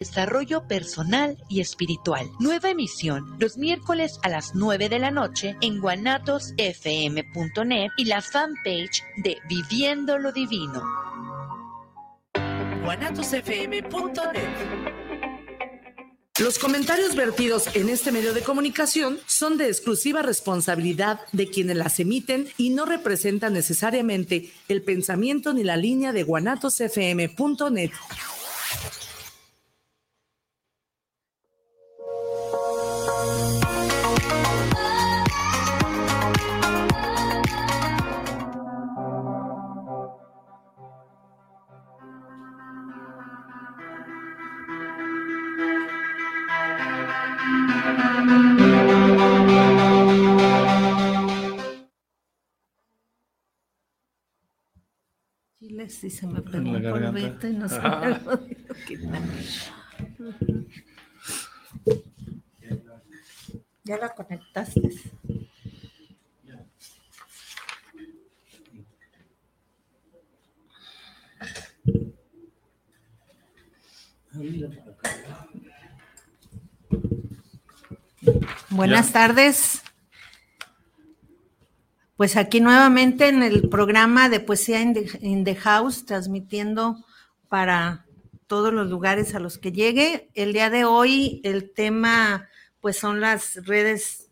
Desarrollo personal y espiritual. Nueva emisión los miércoles a las 9 de la noche en guanatosfm.net y la fanpage de Viviendo lo Divino. guanatosfm.net los comentarios vertidos en este medio de comunicación son de exclusiva responsabilidad de quienes las emiten y no representan necesariamente el pensamiento ni la línea de guanatosfm.net. si se me pegó un polvito y no se ah. me lo quitar. Ya la conectaste. Buenas tardes. Pues aquí nuevamente en el programa de Poesía in the, House, transmitiendo para todos los lugares a los que llegue. El día de hoy el tema pues son las redes,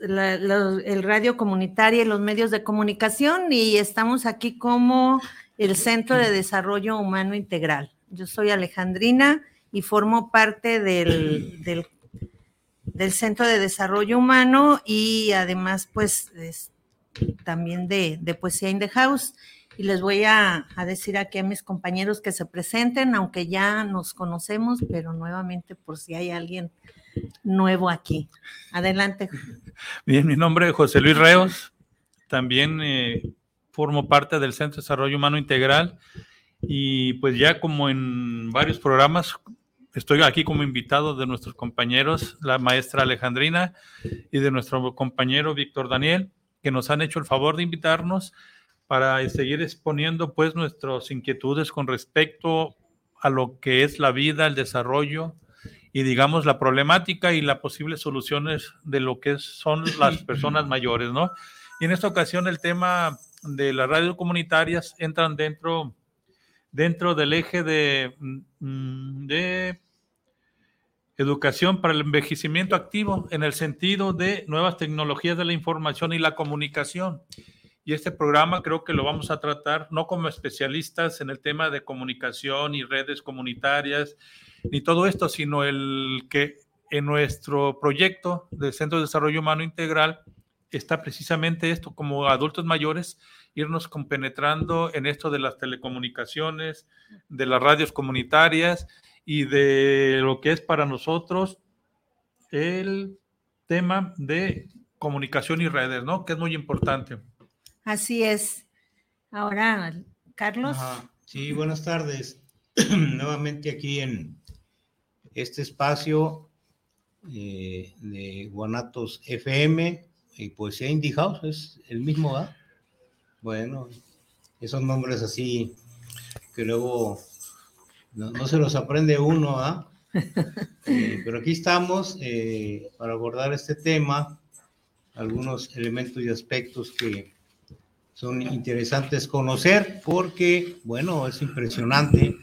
el radio comunitario y los medios de comunicación y estamos aquí como el Centro de Desarrollo Humano Integral. Yo soy Alejandrina y formo parte del, del del Centro de Desarrollo Humano y además pues también de, Poesía in the House. Y les voy a, decir aquí a mis compañeros que se presenten, aunque ya nos conocemos, pero nuevamente por si hay alguien nuevo aquí. Adelante. Bien, mi nombre es José Luis Reos, también eh, formo parte del Centro de Desarrollo Humano Integral y pues ya como en varios programas Estoy aquí como invitado de nuestros compañeros, la maestra Alejandrina y de nuestro compañero Víctor Daniel, que nos han hecho el favor de invitarnos para seguir exponiendo pues nuestras inquietudes con respecto a lo que es la vida, el desarrollo y digamos la problemática y las posibles soluciones de lo que son las personas mayores, ¿no? Y en esta ocasión el tema de las radios comunitarias entran dentro dentro del eje de, mm, de educación para el envejecimiento activo en el sentido de nuevas tecnologías de la información y la comunicación. Y este programa creo que lo vamos a tratar no como especialistas en el tema de comunicación y redes comunitarias, ni todo esto, sino el que en nuestro proyecto del Centro de Desarrollo Humano Integral está precisamente esto, como adultos mayores, irnos compenetrando en esto de las telecomunicaciones, de las radios comunitarias y de lo que es para nosotros el tema de comunicación y redes, ¿no? Que es muy importante. Así es. Ahora, Carlos. Sí, buenas tardes. Nuevamente aquí en este espacio eh, de Guanatos FM y Poesía Indie House, es el mismo, ¿ah? Bueno, esos nombres así que luego no, se los aprende uno, ¿ah? Eh, pero aquí estamos eh, para abordar este tema, algunos elementos y aspectos que son interesantes conocer porque, bueno, es impresionante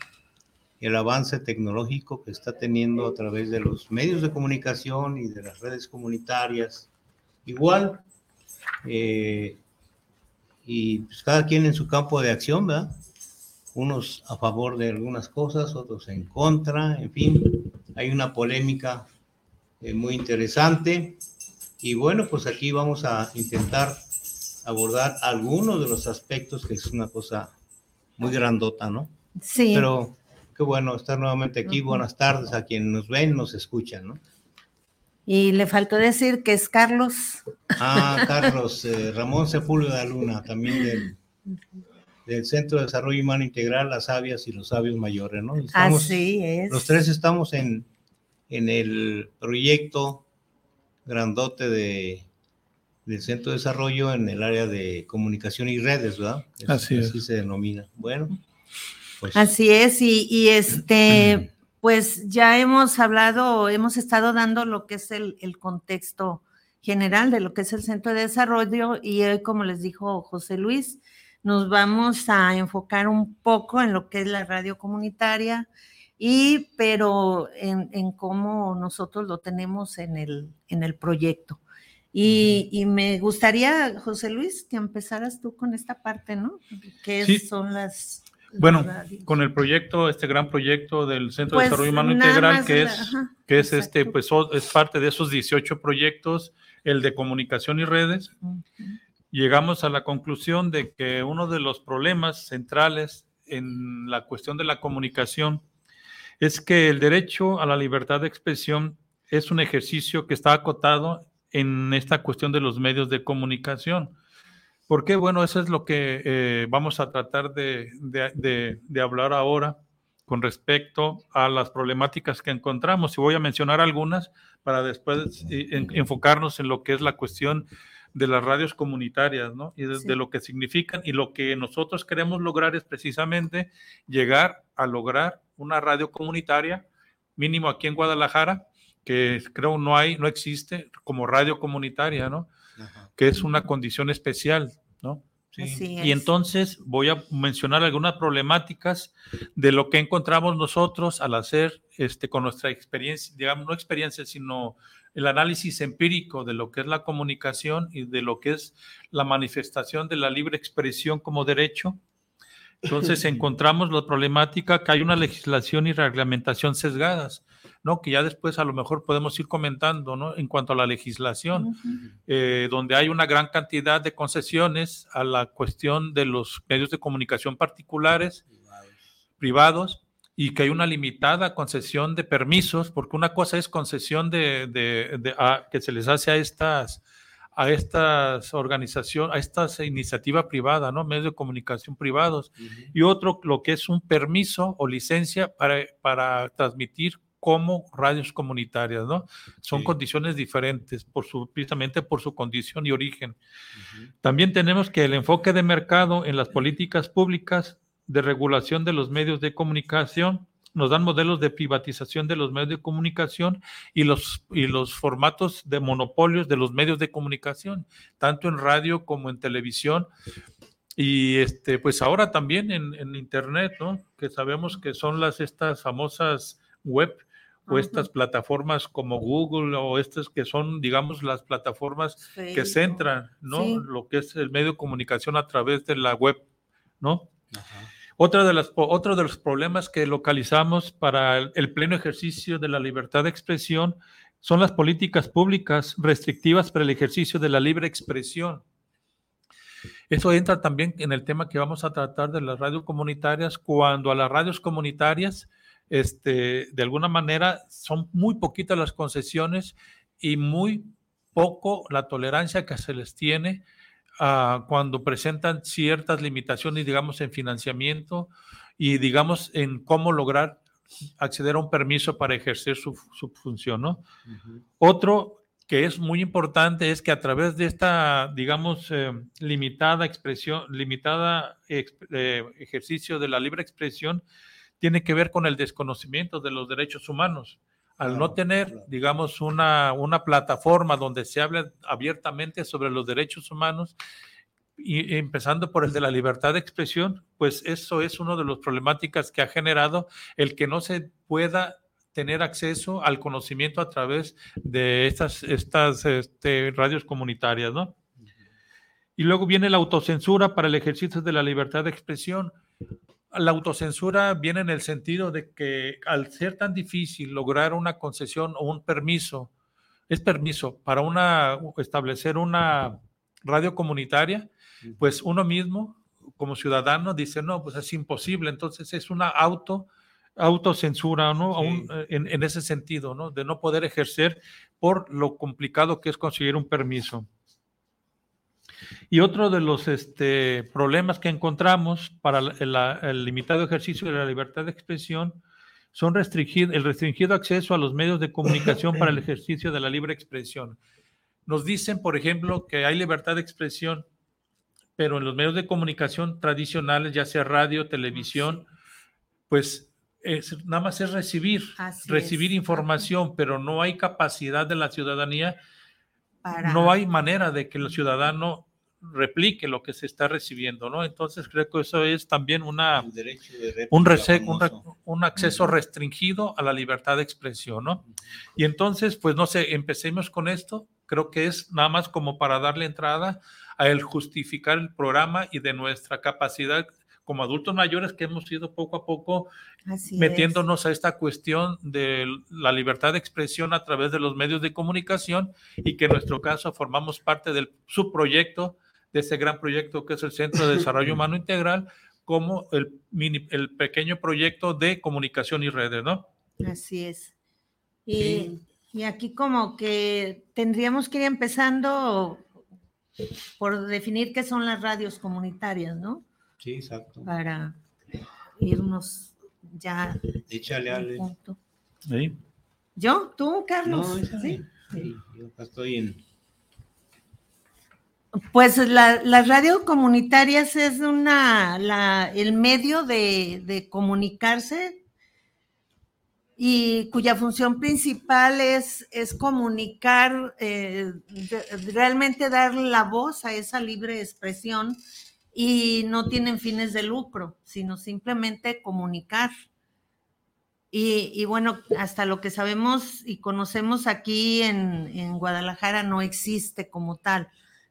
el avance tecnológico que está teniendo a través de los medios de comunicación y de las redes comunitarias. Igual, eh, y pues cada quien en su campo de acción, ¿verdad? Unos a favor de algunas cosas, otros en contra, en fin, hay una polémica eh, muy interesante. Y bueno, pues aquí vamos a intentar abordar algunos de los aspectos que es una cosa muy grandota, ¿no? Sí. Pero qué bueno estar nuevamente aquí. Buenas tardes a quienes nos ven, nos escuchan, ¿no? Y le faltó decir que es Carlos. Ah, Carlos, eh, Ramón Sepúlveda de Luna, también del, del, Centro de Desarrollo Humano Integral, las sabias y los sabios mayores, ¿no? Así es. Los tres estamos en, en el proyecto grandote de, del Centro de Desarrollo en el área de comunicación y redes, ¿verdad? así es. Así se denomina. Bueno, pues. Así es, y, y este pues ya hemos hablado, hemos estado dando lo que es el, el contexto general de lo que es el centro de desarrollo y hoy, como les dijo José Luis, nos vamos a enfocar un poco en lo que es la radio comunitaria y pero en, en cómo nosotros lo tenemos en el, en el proyecto. Y, y, me gustaría, José Luis, que empezaras tú con esta parte, ¿no? ¿Qué Sí. son las... Bueno, con el proyecto, este gran proyecto del Centro Pues, de Desarrollo Humano Integral, que la- es, ajá, que es este, pues es parte de esos 18 proyectos, el de comunicación y redes, llegamos a la conclusión de que uno de los problemas centrales en la cuestión de la comunicación es que el derecho a la libertad de expresión es un ejercicio que está acotado en esta cuestión de los medios de comunicación. ¿Por qué? Bueno, eso es lo que eh, vamos a tratar de, de- de- de hablar ahora con respecto a las problemáticas que encontramos. Y voy a mencionar algunas para después eh, en- enfocarnos en lo que es la cuestión de las radios comunitarias, ¿no? Y de, Sí. de lo que significan. Y lo que nosotros queremos lograr es precisamente llegar a lograr una radio comunitaria, mínimo aquí en Guadalajara, que creo no hay, no existe como radio comunitaria, ¿no? Ajá. que es una condición especial, ¿no? Sí. Así Y es. entonces voy a mencionar algunas problemáticas de lo que encontramos nosotros al hacer este con nuestra experiencia, digamos, no experiencia, sino el análisis empírico de lo que es la comunicación y de lo que es la manifestación de la libre expresión como derecho. Entonces encontramos la problemática que hay una legislación y reglamentación sesgadas, ¿no? Que ya después a lo mejor podemos ir comentando, ¿no? En cuanto a la legislación eh, donde hay una gran cantidad de concesiones a la cuestión de los medios de comunicación particulares, privados, y que hay una limitada concesión de permisos, porque una cosa es concesión de, de- de- a- que se les hace a estas a estas organizaciones, a esta iniciativa privada, ¿no? Medios de comunicación privados. Y otro, lo que es un permiso o licencia para, para transmitir como radios comunitarias, ¿no? Son Sí. condiciones diferentes, por su, precisamente por su condición y origen. También tenemos que el enfoque de mercado en las políticas públicas de regulación de los medios de comunicación nos dan modelos de privatización de los medios de comunicación y los, y los formatos de monopolios de los medios de comunicación, tanto en radio como en televisión. Y este, pues ahora también en, en internet, ¿no? Que sabemos que son las estas famosas web o Ajá. estas plataformas como Google o estas que son, digamos, las plataformas que Facebook. centran, ¿no? Sí. Lo que es el medio de comunicación a través de la web, ¿no? Ajá. Otra de las, otro de los problemas que localizamos para el, el pleno ejercicio de la libertad de expresión son las políticas públicas restrictivas para el ejercicio de la libre expresión. Eso entra también en el tema que vamos a tratar de las radios comunitarias, cuando a las radios comunitarias, este, de alguna manera, son muy poquitas las concesiones y muy poco la tolerancia que se les tiene ah, cuando presentan ciertas limitaciones, digamos, en financiamiento y, digamos, en cómo lograr acceder a un permiso para ejercer su, su función. Otro que es muy importante es que a través de esta, digamos, eh, limitada expresión, limitada eh, ejercicio de la libre expresión, tiene que ver con el desconocimiento de los derechos humanos. Al no tener, digamos, una, una plataforma donde se hable abiertamente sobre los derechos humanos, y empezando por el de la libertad de expresión, pues eso es una de las problemáticas que ha generado el que no se pueda tener acceso al conocimiento a través de estas, estas este, radios comunitarias, ¿no? Y luego viene la autocensura para el ejercicio de la libertad de expresión. La autocensura viene en el sentido de que al ser tan difícil lograr una concesión o un permiso, es permiso para una, establecer una radio comunitaria, pues uno mismo como ciudadano dice, no, pues es imposible. Entonces es una auto, autocensura, ¿no? Sí. Eh, en, en ese sentido, ¿no? De no poder ejercer por lo complicado que es conseguir un permiso. Y otro de los este, problemas que encontramos para la- el limitado ejercicio de la libertad de expresión son restringir, el restringido acceso a los medios de comunicación para el ejercicio de la libre expresión. Nos dicen, por ejemplo, que hay libertad de expresión, pero en los medios de comunicación tradicionales, ya sea radio, televisión, pues es, nada más es recibir, recibir información, pero no hay capacidad de la ciudadanía, no hay manera de que el ciudadano replique lo que se está recibiendo, ¿no? Entonces creo que eso es también una, un, un, acceso restringido a la libertad de expresión, ¿no? Y entonces, pues no sé, empecemos con esto, creo que es nada más como para darle entrada a el justificar el programa y de nuestra capacidad como adultos mayores que hemos ido poco a poco metiéndonos a esta cuestión de la libertad de expresión a través de los medios de comunicación y que en nuestro caso formamos parte del subproyecto de ese gran proyecto que es el Centro de Desarrollo Humano Integral, como el, el pequeño proyecto de comunicación y redes, ¿no? Así es. Y, y aquí como que tendríamos que ir empezando por definir qué son las radios comunitarias, ¿no? Sí, exacto. Para irnos ya. Échale, Ale. ¿Sí? ¿Yo? ¿Tú, Carlos? No, ¿Sí? sí. Yo estoy en pues las radios comunitarias es una, la, el medio de, comunicarse y cuya función principal es, es comunicar, eh, realmente dar la voz a esa libre expresión y no tienen fines de lucro, sino simplemente comunicar. Y, bueno, hasta lo que sabemos y conocemos aquí en Guadalajara no existe como tal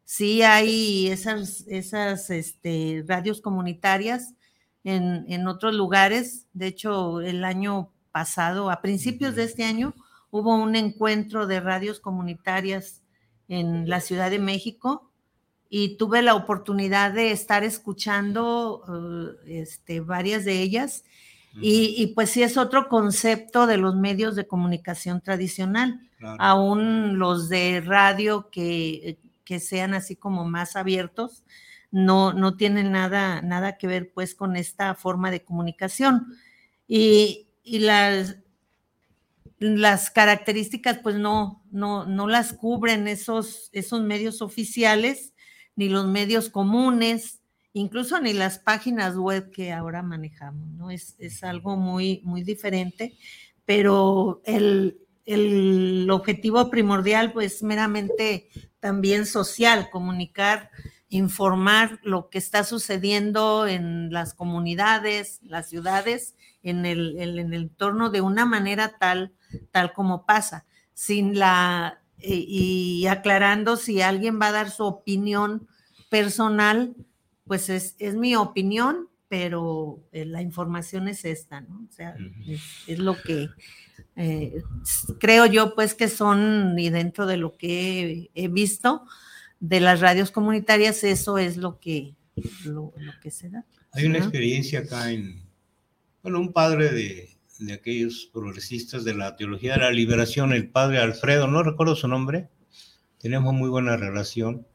sí hay esas, esas este, radios comunitarias en, otros lugares. De hecho, el año pasado, a principios de este año, hubo un encuentro de radios comunitarias en la Ciudad de México y tuve la oportunidad de estar escuchando eh, este, varias de ellas. Y, y, pues sí es otro concepto de los medios de comunicación tradicional. Aún los de radio que, que sean así como más abiertos, no, no tienen nada, nada que ver pues con esta forma de comunicación. Y, las, las características pues no, no, no las cubren esos, esos medios oficiales, ni los medios comunes, incluso ni las páginas web que ahora manejamos, ¿no? Es, es algo muy, muy diferente, pero el, el objetivo primordial, pues meramente también social, comunicar, informar lo que está sucediendo en las comunidades, las ciudades, en el, en el entorno de una manera tal, tal como pasa, sin la, y, aclarando si alguien va a dar su opinión personal, pues es, es mi opinión, pero eh, la información es esta, ¿no? O sea, es lo que eh, creo yo pues que son, y dentro de lo que he, visto de las radios comunitarias, eso es lo que, lo, que se da. Hay una experiencia acá en, bueno, un padre de, de aquellos progresistas de la teología de la liberación, el padre Alfredo, no recuerdo su nombre, tenemos muy buena relación,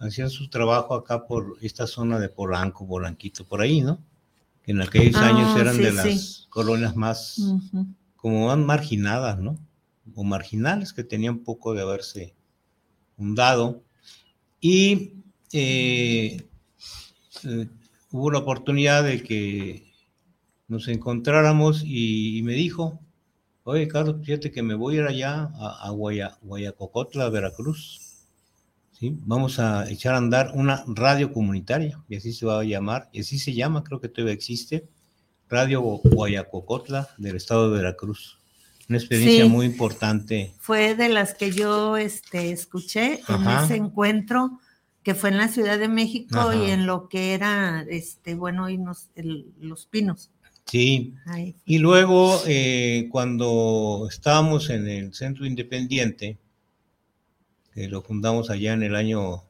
hacía su trabajo acá por esta zona de Polanco, Polanquito, por ahí, ¿no? Que en aquellos ah, años eran de las colonias más, como van marginadas, ¿no? O marginales que tenían poco de haberse fundado. Y eh, eh, hubo la oportunidad de que nos encontráramos y, me dijo, oye Carlos, fíjate que me voy a ir allá a, a Guayacocotla, Veracruz. ¿Sí? Vamos a echar a andar una radio comunitaria, y así se va a llamar, y así se llama, creo que todavía existe, Radio Guayacocotla del estado de Veracruz. Una experiencia muy importante. Fue de las que yo este, escuché en ese encuentro que fue en la Ciudad de México y en lo que era, este, bueno, y los pinos. Sí. Y luego, eh, cuando estábamos en el Centro Independiente, que lo fundamos allá en el año,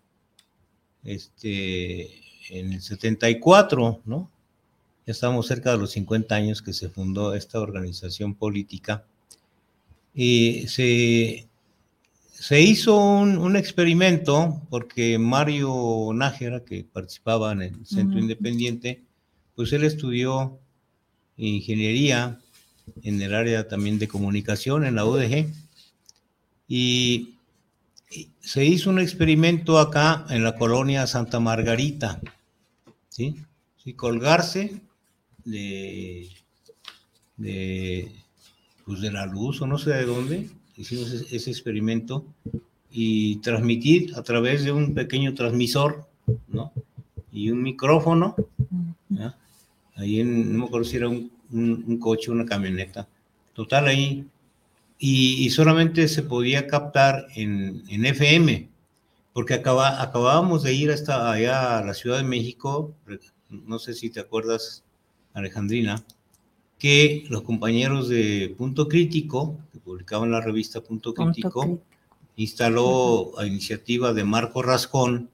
este, en el 74, ¿no? Ya estábamos cerca de los 50 años que se fundó esta organización política, y se, se hizo un, experimento porque Mario Nájera, que participaba en el Centro Independiente, pues él estudió ingeniería en el área también de comunicación en la UDG y se hizo un experimento acá en la colonia Santa Margarita, ¿sí? Sí, colgarse de, de, pues de la luz o no sé de dónde, hicimos ese, experimento y transmitir a través de un pequeño transmisor, ¿no? Y un micrófono, ahí en, no me acuerdo si era un, un, coche, una camioneta, total ahí, y, y solamente se podía captar en, en FM, porque acaba, acabábamos de ir hasta allá a la Ciudad de México, no sé si te acuerdas, Alejandrina, que los compañeros de Punto Crítico, que publicaban la revista Punto Crítico, instaló a iniciativa de Marco Rascón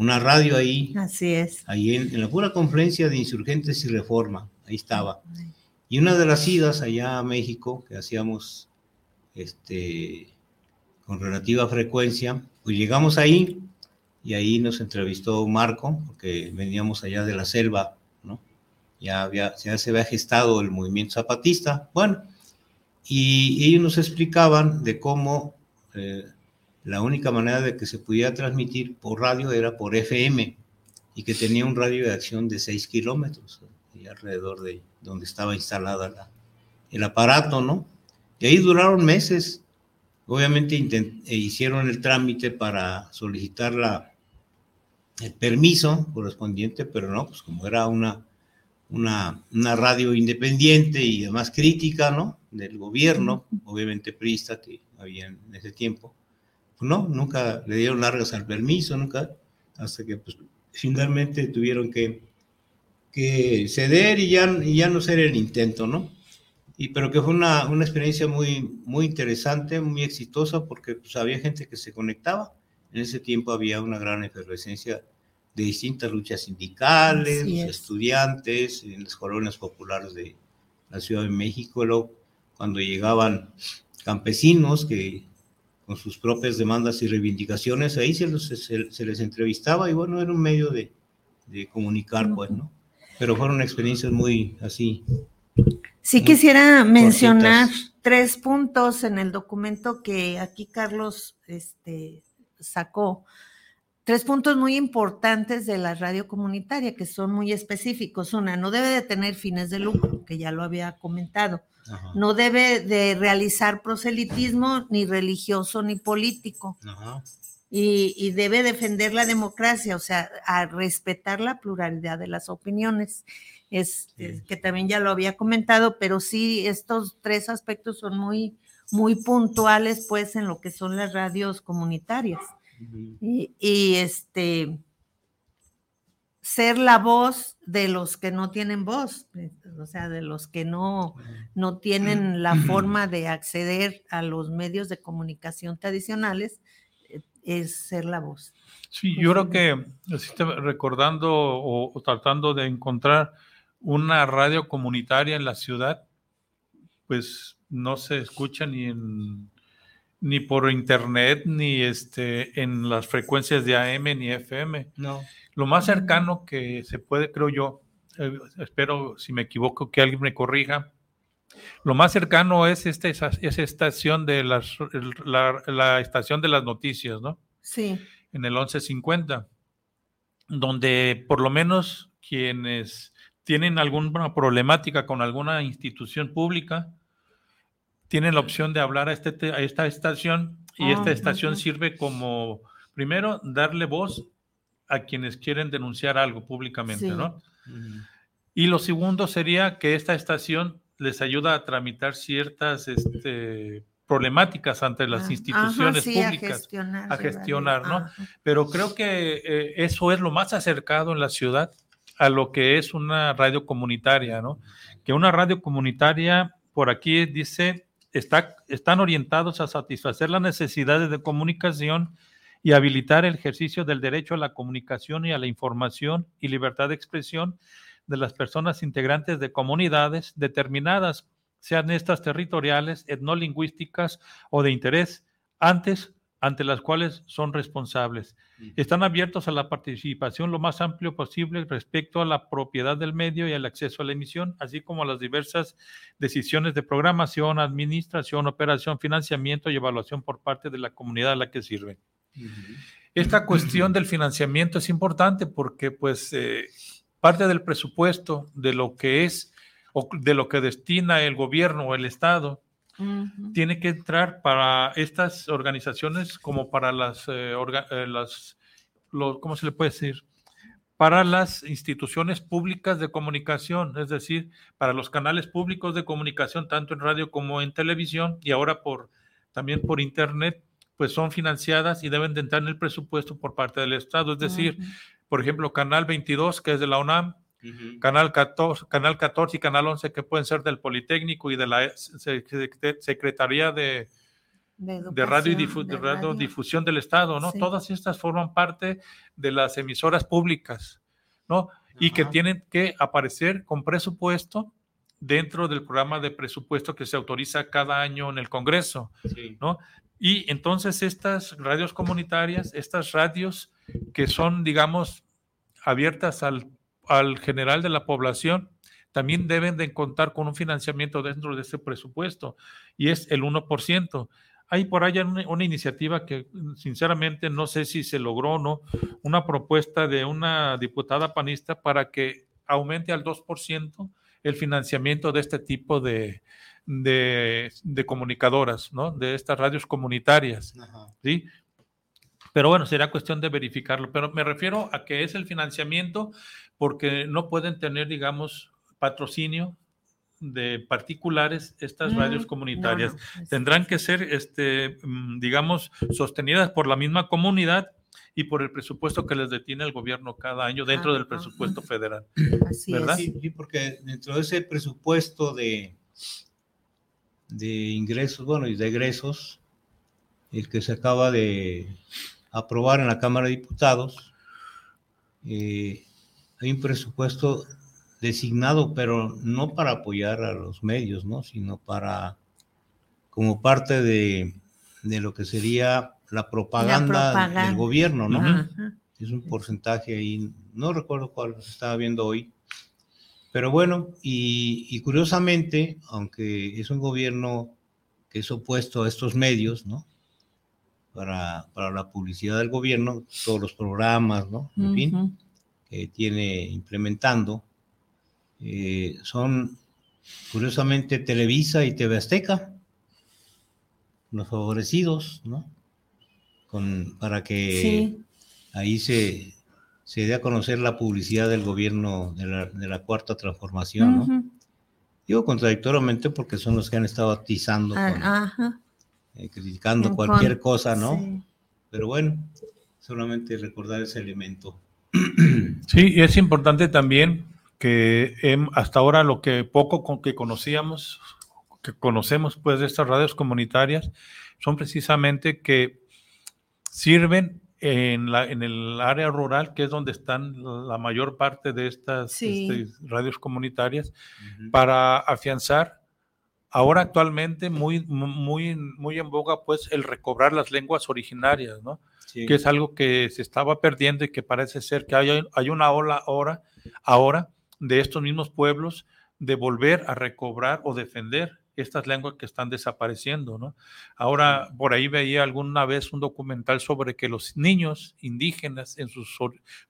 una radio ahí. Así es. Ahí en, la pura conferencia de insurgentes y reforma, ahí estaba. Y una de las idas allá a México que hacíamos este, con relativa frecuencia, pues llegamos ahí y ahí nos entrevistó Marco, porque veníamos allá de la selva. Ya, había, ya se había gestado el movimiento zapatista. Bueno, y ellos nos explicaban de cómo eh, la única manera de que se pudiera transmitir por radio era por FM y que tenía un radio de acción de 6 kilómetros alrededor de donde estaba instalada el aparato, ¿no? Y ahí duraron meses. Obviamente e hicieron el trámite para solicitar la, el permiso correspondiente, pero no, pues como era una, una, una radio independiente y además crítica, ¿no? Del gobierno, obviamente prista que había en ese tiempo, pues no, nunca le dieron largas al permiso, nunca, hasta que pues finalmente tuvieron que, que ceder y ya, y ya no hacer el intento, ¿no? Y, pero que fue una, una, experiencia muy, muy interesante, muy exitosa, porque pues, había gente que se conectaba. En ese tiempo había una gran efervescencia de distintas luchas sindicales, estudiantes, en las colonias populares de la Ciudad de México, luego, cuando llegaban campesinos que con sus propias demandas y reivindicaciones, ahí se, se, les entrevistaba y bueno, era un medio de, de, comunicar, pues, ¿no? Pero fueron experiencias muy así. Sí quisiera mencionar tres puntos en el documento que aquí Carlos este, sacó tres puntos muy importantes de la radio comunitaria que son muy específicos. Una, no debe de tener fines de lucro, que ya lo había comentado. No debe de realizar proselitismo ni religioso ni político. Y, debe defender la democracia, o sea, a respetar la pluralidad de las opiniones. Es, que también ya lo había comentado, pero sí, estos tres aspectos son muy, muy puntuales, pues, en lo que son las radios comunitarias y, este ser la voz de los que no tienen voz, eh, o sea, de los que no, no tienen la forma de acceder a los medios de comunicación tradicionales, eh, es ser la voz. Sí, yo creo que recordando o, tratando de encontrar una radio comunitaria en la ciudad, pues no se escucha ni en ni por internet, ni este, en las frecuencias de AM ni FM. No. Lo más cercano que se puede, creo yo, eh, espero si me equivoco que alguien me corrija, lo más cercano es esta esa estación de las, la, la, estación de las noticias, ¿no? Sí. En el 1150, donde por lo menos quienes tienen alguna problemática con alguna institución pública, tienen la opción de hablar a, este, a esta estación y esta ah, estación sirve como, primero, darle voz a quienes quieren denunciar algo públicamente, ¿no? Y lo segundo sería que esta estación les ayuda a tramitar ciertas este, problemáticas ante las ah, instituciones públicas, a gestionar, ¿no? Pero creo que eh, eso es lo más acercado en la ciudad a lo que es una radio comunitaria, ¿no? Que una radio comunitaria, por aquí dice, están orientados a satisfacer las necesidades de comunicación y habilitar el ejercicio del derecho a la comunicación y a la información y libertad de expresión de las personas integrantes de comunidades determinadas, sean estas territoriales, etnolingüísticas o de interés, antes ante las cuales son responsables. Están abiertos a la participación lo más amplio posible respecto a la propiedad del medio y al acceso a la emisión, así como a las diversas decisiones de programación, administración, operación, financiamiento y evaluación por parte de la comunidad a la que sirven. Esta cuestión del financiamiento es importante porque pues eh, parte del presupuesto de lo que es o de lo que destina el gobierno o el Estado, tiene que entrar para estas organizaciones como para las, eh, eh, las ¿cómo se le puede decir? Para las instituciones públicas de comunicación, es decir, para los canales públicos de comunicación, tanto en radio como en televisión, y ahora por también por internet, pues son financiadas y deben de entrar en el presupuesto por parte del Estado. Es decir, por ejemplo, Canal 22, que es de la UNAM, Canal, 14, Canal 14 y Canal 11 que pueden ser del Politécnico y de la Secretaría de, de, radio y difusión del Estado, ¿no? Todas estas forman parte de las emisoras públicas, ¿no? Y que tienen que aparecer con presupuesto dentro del programa de presupuesto que se autoriza cada año en el Congreso, ¿no? Y entonces estas radios comunitarias, estas radios que son, digamos, abiertas al al general de la población, también deben de contar con un financiamiento dentro de ese presupuesto y es el 1%. Hay por allá una, iniciativa que sinceramente no sé si se logró o no, una propuesta de una diputada panista para que aumente al 2% el financiamiento de este tipo de, de, comunicadoras, ¿no? De estas radios comunitarias, ¿sí? Pero bueno, será cuestión de verificarlo. Pero me refiero a que es el financiamiento porque no pueden tener, digamos, patrocinio de particulares estas radios mm, comunitarias. Tendrán que ser, este, mm, digamos, sostenidas por la misma comunidad y por el presupuesto que les detiene el gobierno cada año dentro del presupuesto federal. ¿verdad? Sí, porque dentro de ese presupuesto de, de ingresos, bueno, y de egresos, el que se acaba de aprobar en la Cámara de Diputados, eh, hay un presupuesto designado, pero no para apoyar a los medios, ¿no? Sino para, como parte de, lo que sería la propaganda, del gobierno, ¿no? Es un porcentaje ahí, no recuerdo cuál se estaba viendo hoy, pero bueno, y, curiosamente, aunque es un gobierno que es opuesto a estos medios, ¿no? Para, para la publicidad del gobierno, todos los programas, ¿no? En fin tiene implementando eh, son curiosamente Televisa y TV Azteca, los favorecidos, ¿no? Con, para que ahí se, se dé a conocer la publicidad del gobierno de la, de la cuarta transformación, ¿no? Digo contradictoriamente porque son los que han estado atizando, ah, eh, criticando cualquier cosa, ¿no? Pero bueno, solamente recordar ese elemento. Sí, y es importante también que hasta ahora lo que poco con que conocíamos, que conocemos pues de estas radios comunitarias, son precisamente que sirven en, la, en el área rural, que es donde están la mayor parte de estas este, radios comunitarias, para afianzar ahora actualmente muy, muy, muy en boga pues el recobrar las lenguas originarias, ¿no? que es algo que se estaba perdiendo y que parece ser que hay, hay una ola ahora, ahora de estos mismos pueblos de volver a recobrar o defender estas lenguas que están desapareciendo, ¿no? Ahora, por ahí veía alguna vez un documental sobre que los niños indígenas en sus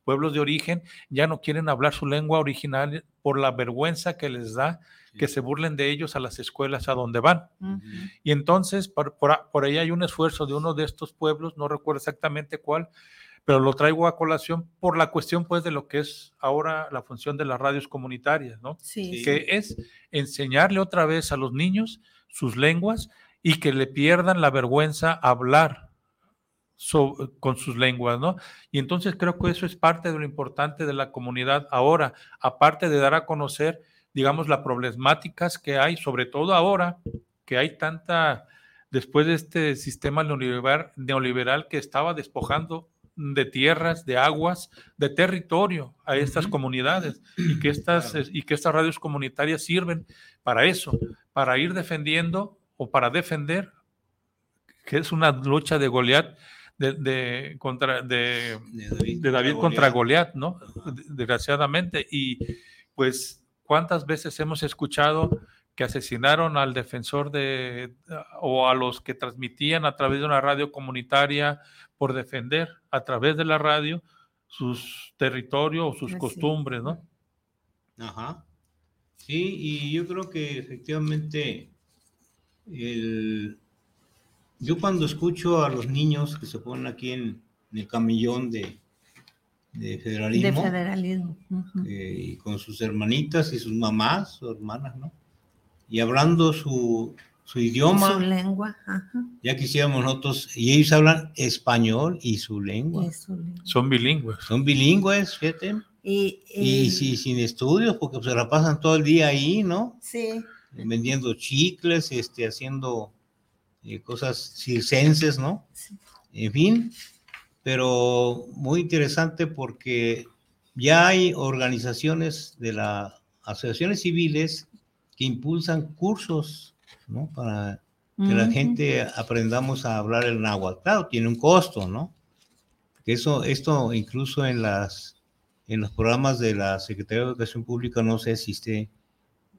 pueblos de origen ya no quieren hablar su lengua original por la vergüenza que les da que se burlen de ellos a las escuelas a donde van. Y entonces, por, por, ahí hay un esfuerzo de uno de estos pueblos, no recuerdo exactamente cuál, pero lo traigo a colación por la cuestión, pues, de lo que es ahora la función de las radios comunitarias, ¿no? Sí. Que es enseñarle otra vez a los niños sus lenguas y que le pierdan la vergüenza hablar con sus lenguas, ¿no? Y entonces creo que eso es parte de lo importante de la comunidad ahora, aparte de dar a conocer digamos, las problemáticas que hay, sobre todo ahora que hay tanta, después de este sistema neoliberal, que estaba despojando de tierras, de aguas, de territorio a estas comunidades y que estas, y que estas radios comunitarias sirven para eso, para ir defendiendo o para defender, que es una lucha de Goliat, de, contra, de, David, contra Goliat, ¿no? Desgraciadamente. Y pues ¿Cuántas veces hemos escuchado que asesinaron al defensor de o a los que transmitían a través de una radio comunitaria por defender a través de la radio sus territorios o sus costumbres, ¿no? Ajá. Sí, y yo creo que efectivamente el, yo cuando escucho a los niños que se ponen aquí en, el camillón de, de federalismo, De federalismo. ujú. eh, y con sus hermanitas y sus mamás, sus hermanas, ¿no? Y hablando su, su idioma, Su lengua. Ajá. ya quisiéramos nosotros, y ellos hablan español y su lengua. y su lengua. Son bilingües. Son bilingües, fíjate. Y, Y y- sí, sin estudios, porque se la pasan todo el día ahí, ¿no? sí, Vendiendo chicles, este, haciendo eh, cosas circenses, ¿no? sí. En fin, pero muy interesante porque ya hay organizaciones de las asociaciones civiles que impulsan cursos, ¿no? Para que la gente aprendamos a hablar el náhuatl. Claro, tiene un costo, ¿no? Que eso, esto incluso en las en los programas de la Secretaría de Educación Pública no sé si esté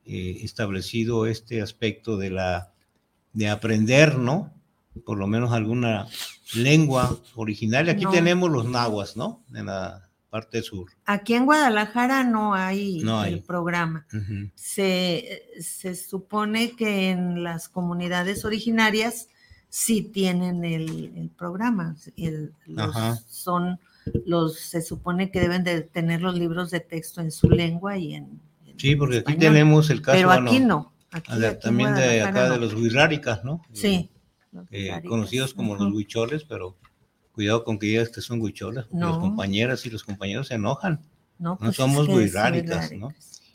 eh, establecido este aspecto de la de aprender, ¿no? Por lo menos alguna lengua originaria. Aquí No. tenemos los nahuas, ¿no? En la parte sur. Aquí en Guadalajara no hay, No hay. el programa. Se, se supone que en las comunidades originarias sí tienen el, el programa. El- los- son los, se supone que deben de tener los libros de texto en su lengua y en, en Sí, porque aquí tenemos el caso Pero bueno, aquí no. Aquí, a ver, aquí en también de acá de los huirráricas, ¿no? Sí. Eh, conocidos como los huicholes, pero cuidado con que digas que son huicholes, porque las compañeras y los compañeros se enojan. No, pues es somos guiráricas, ¿no?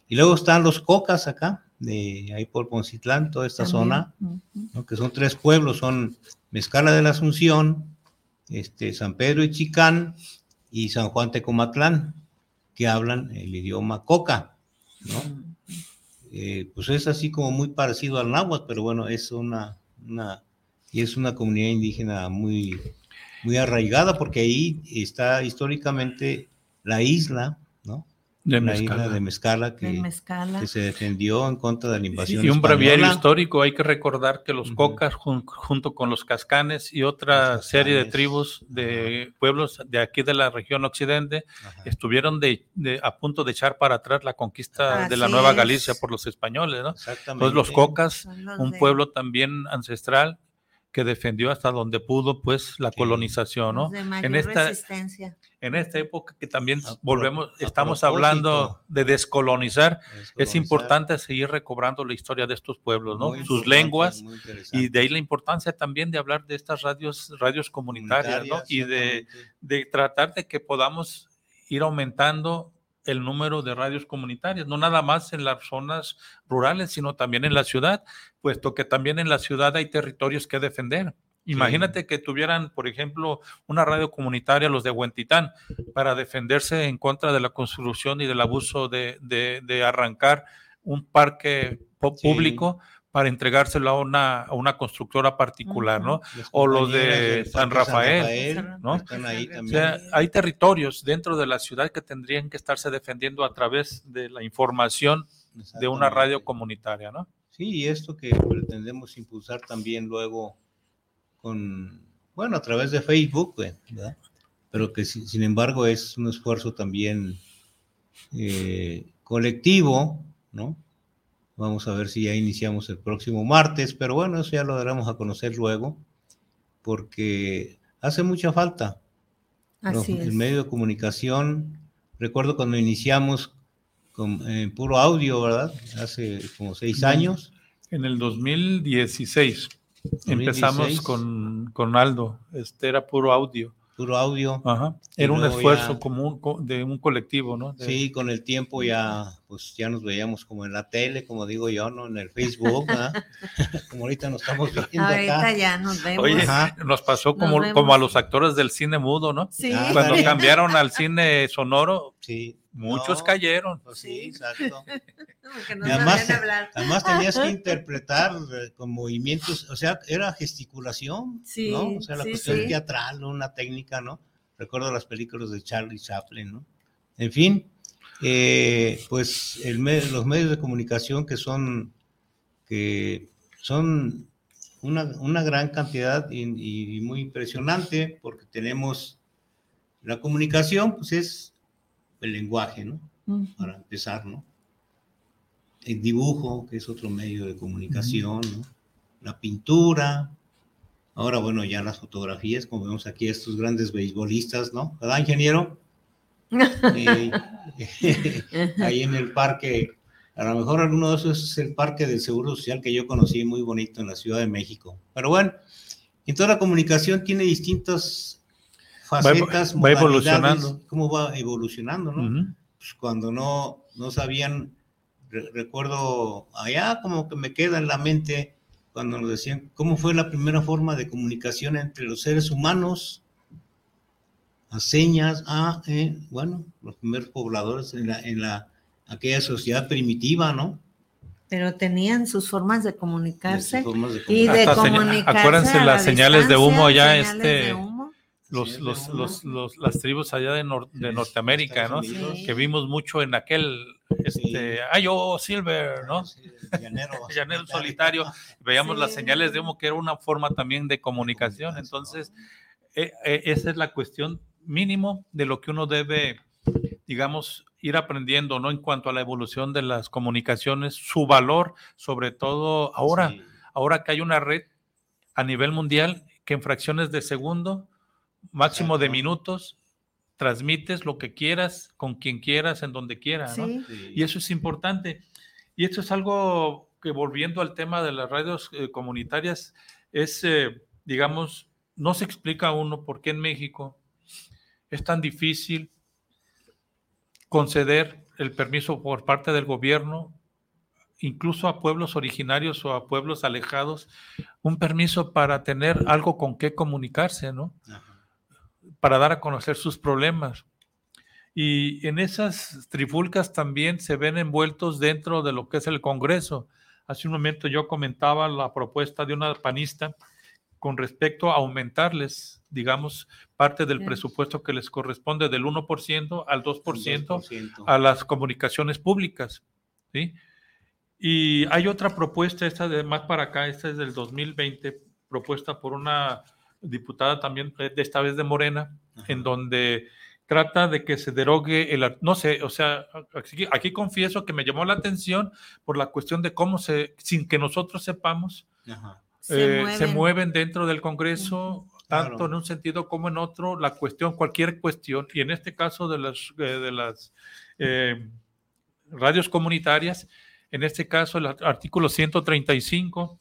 Y luego están los cocas acá, de ahí por Poncitlán, toda esta También, zona, que son tres pueblos, son Mezcala de la Asunción, este, San Pedro y Chicán y San Juan Tecomatlán, que hablan el idioma coca, ¿no? Eh, pues es así como muy parecido al náhuatl, pero bueno, es una, una y es una comunidad indígena muy, muy arraigada porque ahí está históricamente la isla, ¿no? De la Mezcala. isla de Mezcala que, De mezcala. que se defendió en contra de la invasión Y un breviario histórico, hay que recordar que los cocas jun- junto con los cascanes y otra serie de tribus de pueblos de aquí de la región occidente estuvieron de, de- a punto de echar para atrás la conquista de la Nueva es. Galicia por los españoles, ¿no? Exactamente. Entonces los cocas, los un de- pueblo también ancestral que defendió hasta donde pudo pues la Sí. colonización, ¿no? los de mayor En esta, resistencia. en esta época que también A volvemos, a estamos propósito. hablando de descolonizar, es importante seguir recobrando la historia de estos pueblos, ¿no? Muy Sus lenguas y de ahí la importancia también de hablar de estas radios, radios comunitarias, ¿no? Y de tratar de que podamos ir aumentando el número de radios comunitarias, no nada más en las zonas rurales, sino también en la ciudad, puesto que también en la ciudad hay territorios que defender. Imagínate que tuvieran, por ejemplo, una radio comunitaria, los de Huentitán, para defenderse en contra de la construcción y del abuso de, de- de arrancar un parque Sí. Para entregárselo a una, a una constructora particular, ¿no? O los de San Parque Rafael, ¿no? Están ahí O también. sea, hay territorios dentro de la ciudad que tendrían que estarse defendiendo a través de la información de una radio comunitaria, ¿no? Sí, y esto que pretendemos impulsar también luego con, bueno, a través de Facebook, ¿verdad? Pero que si- sin embargo es un esfuerzo también eh, colectivo, ¿no? Vamos a ver si ya iniciamos el próximo martes, pero bueno, eso ya lo daremos a conocer luego, porque hace mucha falta. Los- Así el es. medio de comunicación, recuerdo cuando iniciamos con eh, puro audio, ¿verdad? Hace como seis años. En el 2016 empezamos 2016. con, con Aldo, este era puro audio. Puro audio. Ajá. Era un esfuerzo ya- común co- de un colectivo, ¿no? De- Sí, con el tiempo ya, pues ya nos veíamos como en la tele, como digo yo, ¿no? En el Facebook, ¿verdad? como ahorita nos estamos viendo Ahorita acá. ya nos vemos. Oye, Ajá. nos pasó como, como a los actores del cine mudo, ¿no? sí. Ah, Cuando cambiaron al cine sonoro, Sí. Muchos No, cayeron. pues sí, Sí. exacto. Porque no además, sabían hablar. además tenías que interpretar eh, con movimientos, o sea, era gesticulación, Sí, ¿no? O sea, la sí, cuestión sí. teatral, una técnica, ¿no? Recuerdo las películas de Charlie Chaplin, ¿no? En fin, eh, pues el me- los medios de comunicación que son, que son una, una gran cantidad y, y- y muy impresionante porque tenemos la comunicación, pues es el lenguaje, ¿no? Para empezar, ¿no? el dibujo, que es otro medio de comunicación, la pintura, ahora bueno, ya las fotografías, como vemos aquí estos grandes beisbolistas, ¿no? ¿Verdad, ingeniero? Eh, ahí en el parque, a lo mejor alguno de esos es el parque del Seguro Social que yo conocí muy bonito en la Ciudad de México. Pero bueno, en toda la comunicación tiene distintas facetas, va, evolucionando. ¿Cómo va evolucionando, no? pues cuando no, no sabían, recuerdo allá como que me queda en la mente cuando nos decían cómo fue la primera forma de comunicación entre los seres humanos, a señas, a, eh, bueno, los primeros pobladores en la, en la, aquella sociedad primitiva, ¿no? Pero tenían sus formas de comunicarse, y de comunicarse. Acuérdense las señales de humo allá, este, los, los, los, las tribus allá de, de Norteamérica, ¿no? Que vimos mucho en aquel, este, Ayo Silver, ¿no? Llanero, llanero solitario. Veíamos las señales de humo, que era una forma también de comunicación. Entonces, e, e, esa es la cuestión mínimo de lo que uno debe, digamos, ir aprendiendo, ¿no? En cuanto a la evolución de las comunicaciones, su valor, sobre todo ahora, ahora que hay una red a nivel mundial que en fracciones de segundo, máximo de minutos, transmites lo que quieras, con quien quieras, en donde quieras, ¿no? Y eso es importante. Y esto es algo que volviendo al tema de las radios eh, comunitarias, es, eh, digamos, no se explica a uno por qué en México es tan difícil conceder el permiso por parte del gobierno, incluso a pueblos originarios o a pueblos alejados, un permiso para tener algo con qué comunicarse, ¿no? Para dar a conocer sus problemas. Y en esas trifulcas también se ven envueltos dentro de lo que es el Congreso. Hace un momento yo comentaba la propuesta de una panista con respecto a aumentarles, digamos, parte del presupuesto que les corresponde del 1% al 2%, a las comunicaciones públicas. ¿sí? Y hay otra propuesta, esta de más para acá, esta es del 2020, propuesta por una diputada también, de esta vez de Morena, en donde trata de que se derogue el, no sé, o sea, aquí, confieso que me llamó la atención por la cuestión de cómo se, sin que nosotros sepamos, se, eh, mueven. dentro del Congreso, tanto en un sentido como en otro, la cuestión, cualquier cuestión, y en este caso de las, eh, de las eh, radios comunitarias, en este caso el artículo 135,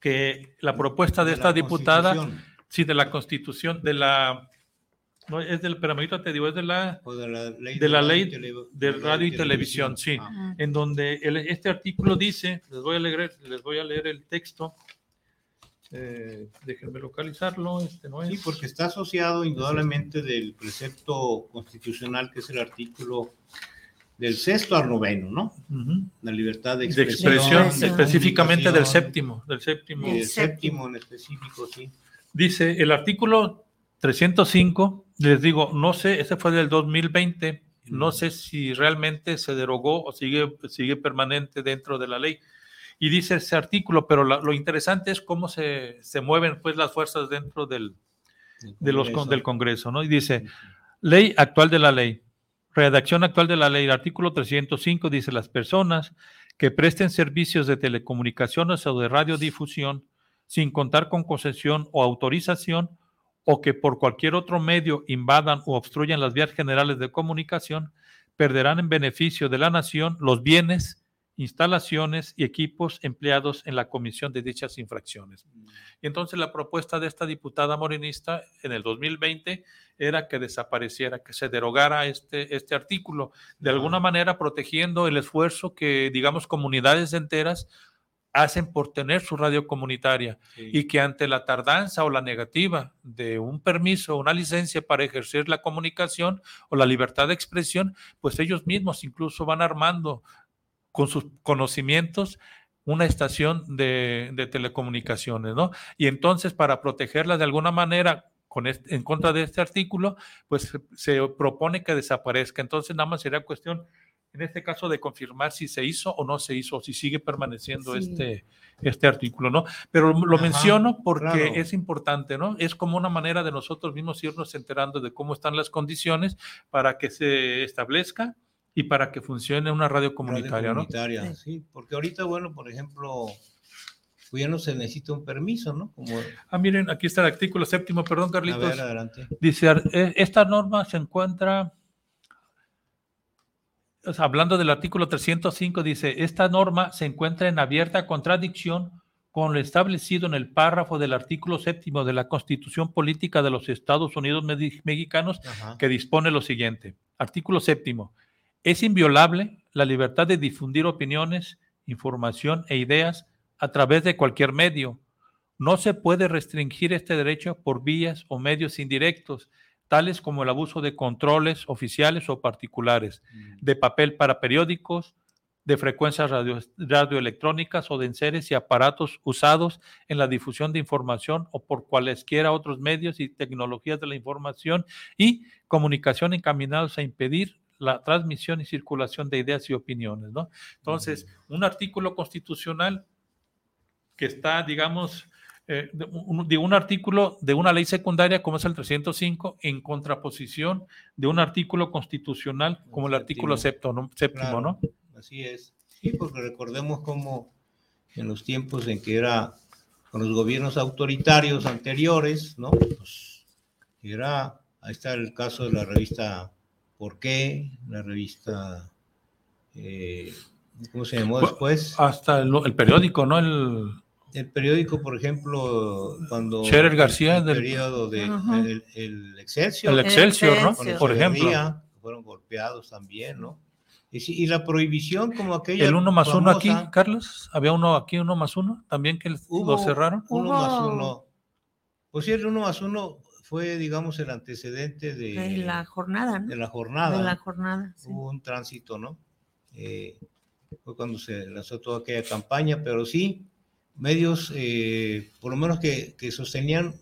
que la propuesta de, esta diputada, sí, de la constitución, de la no, es del, pero ahorita te digo, es de la, de la ley de, la ley de, radio y televisión, sí, ah. en donde este artículo dice, les voy a leer, les voy a leer el texto, eh, déjenme localizarlo, este no es. Sí, porque está asociado indudablemente del precepto constitucional que es el artículo del sexto al noveno, ¿no? La libertad de expresión. De expresión, específicamente del séptimo, del séptimo. Y del séptimo en específico, sí. Dice el artículo 305, les digo, no sé, ese fue del 2020, no sé si realmente se derogó o sigue, sigue permanente dentro de la ley. Y dice ese artículo, pero lo interesante es cómo se, se, mueven pues las fuerzas dentro del, de los, del Congreso, ¿no? Y dice, ley actual de la ley, redacción actual de la ley, el artículo 305 dice, las personas que presten servicios de telecomunicaciones o de radiodifusión sin contar con concesión o autorización o que por cualquier otro medio invadan o obstruyan las vías generales de comunicación, perderán en beneficio de la nación los bienes, instalaciones y equipos empleados en la comisión de dichas infracciones. Y entonces la propuesta de esta diputada morenista en el 2020 era que desapareciera, que se derogara este, este artículo, de alguna manera protegiendo el esfuerzo que, digamos, comunidades enteras hacen por tener su radio comunitaria y que ante la tardanza o la negativa de un permiso, una licencia para ejercer la comunicación o la libertad de expresión, pues ellos mismos incluso van armando con sus conocimientos una estación de, telecomunicaciones, ¿no? Y entonces para protegerla de alguna manera con en contra de este artículo, pues se propone que desaparezca. Entonces nada más sería cuestión en este caso de confirmar si se hizo o no se hizo, o si sigue permaneciendo este, este artículo, ¿no? Pero lo menciono porque es importante, ¿no? Es como una manera de nosotros mismos irnos enterando de cómo están las condiciones para que se establezca y para que funcione una radio comunitaria, Radio comunitaria, sí. Porque ahorita, bueno, por ejemplo, pues ya no se necesita un permiso, ¿no? Como, ¿no? Ah, miren, aquí está el artículo séptimo, perdón, a Carlitos. ver, adelante. Dice, eh, esta norma se encuentra, o sea, hablando del artículo 305, dice, esta norma se encuentra en abierta contradicción con lo establecido en el párrafo del artículo séptimo de la Constitución Política de los Estados Unidos Mexicanos Ajá. que dispone lo siguiente. Artículo séptimo. Es inviolable la libertad de difundir opiniones, información e ideas a través de cualquier medio. No se puede restringir este derecho por vías o medios indirectos, tales como el abuso de controles oficiales o particulares, de papel para periódicos, de frecuencias radio- radioelectrónicas o de enseres y aparatos usados en la difusión de información o por cualesquiera otros medios y tecnologías de la información y comunicación encaminados a impedir la transmisión y circulación de ideas y opiniones, ¿no? Entonces, un artículo constitucional que está, digamos, eh, de, un, de un artículo de una ley secundaria como es el 305 en contraposición de un artículo constitucional como el artículo séptimo, ¿no? séptimo, Claro, ¿no? Así es. Sí, porque recordemos cómo en los tiempos en que era con los gobiernos autoritarios anteriores, ¿no? Pues era, ahí está el caso de la revista ¿Por qué? La revista, eh, ¿cómo se llamó después? Hasta el, el periódico, ¿no? El, El periódico, por ejemplo, cuando... Scherer García el del- periodo de, el, el Excelsior. el Excelsior, ¿no? Excelsior. Por ejemplo. Fueron golpeados también, ¿no? Y, sí, y la prohibición como aquella... El uno más uno aquí, famosa, Carlos. Había uno aquí, uno más uno, también que lo Hubo- cerraron. Uno más uno. Pues sí, el uno más uno fue, digamos, el antecedente de, De la jornada, ¿no? de la jornada. De la jornada, sí. Hubo un tránsito, ¿no? Eh, fue cuando se lanzó toda aquella campaña, pero sí, medios, eh, por lo menos que, que sostenían,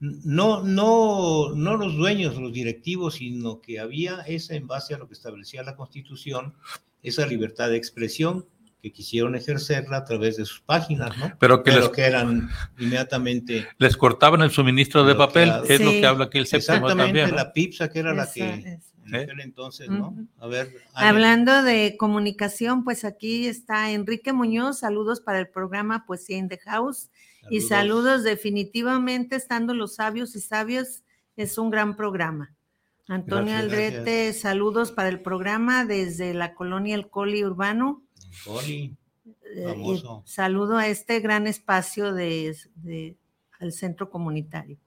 no, no, no los dueños, los directivos, sino que había esa, en base a lo que establecía la Constitución, esa libertad de expresión que quisieron ejercerla a través de sus páginas, ¿no? Pero que Pero les, que eran inmediatamente les cortaban el suministro de papel, que es lo que habla aquí el séptimo exactamente también. ¿no? la PIPSA, que era la que en aquel entonces, ¿no? A ver. Hablando de comunicación, pues aquí está Enrique Muñoz, saludos para el programa Poesía in the House y saludos definitivamente, estando los sabios y sabias, es un gran programa. Antonio Gracias, Aldrete, gracias. saludos para el programa desde la colonia El Coli Urbano. Poli, Eh, Famoso. saludo a este gran espacio de, de- al centro comunitario.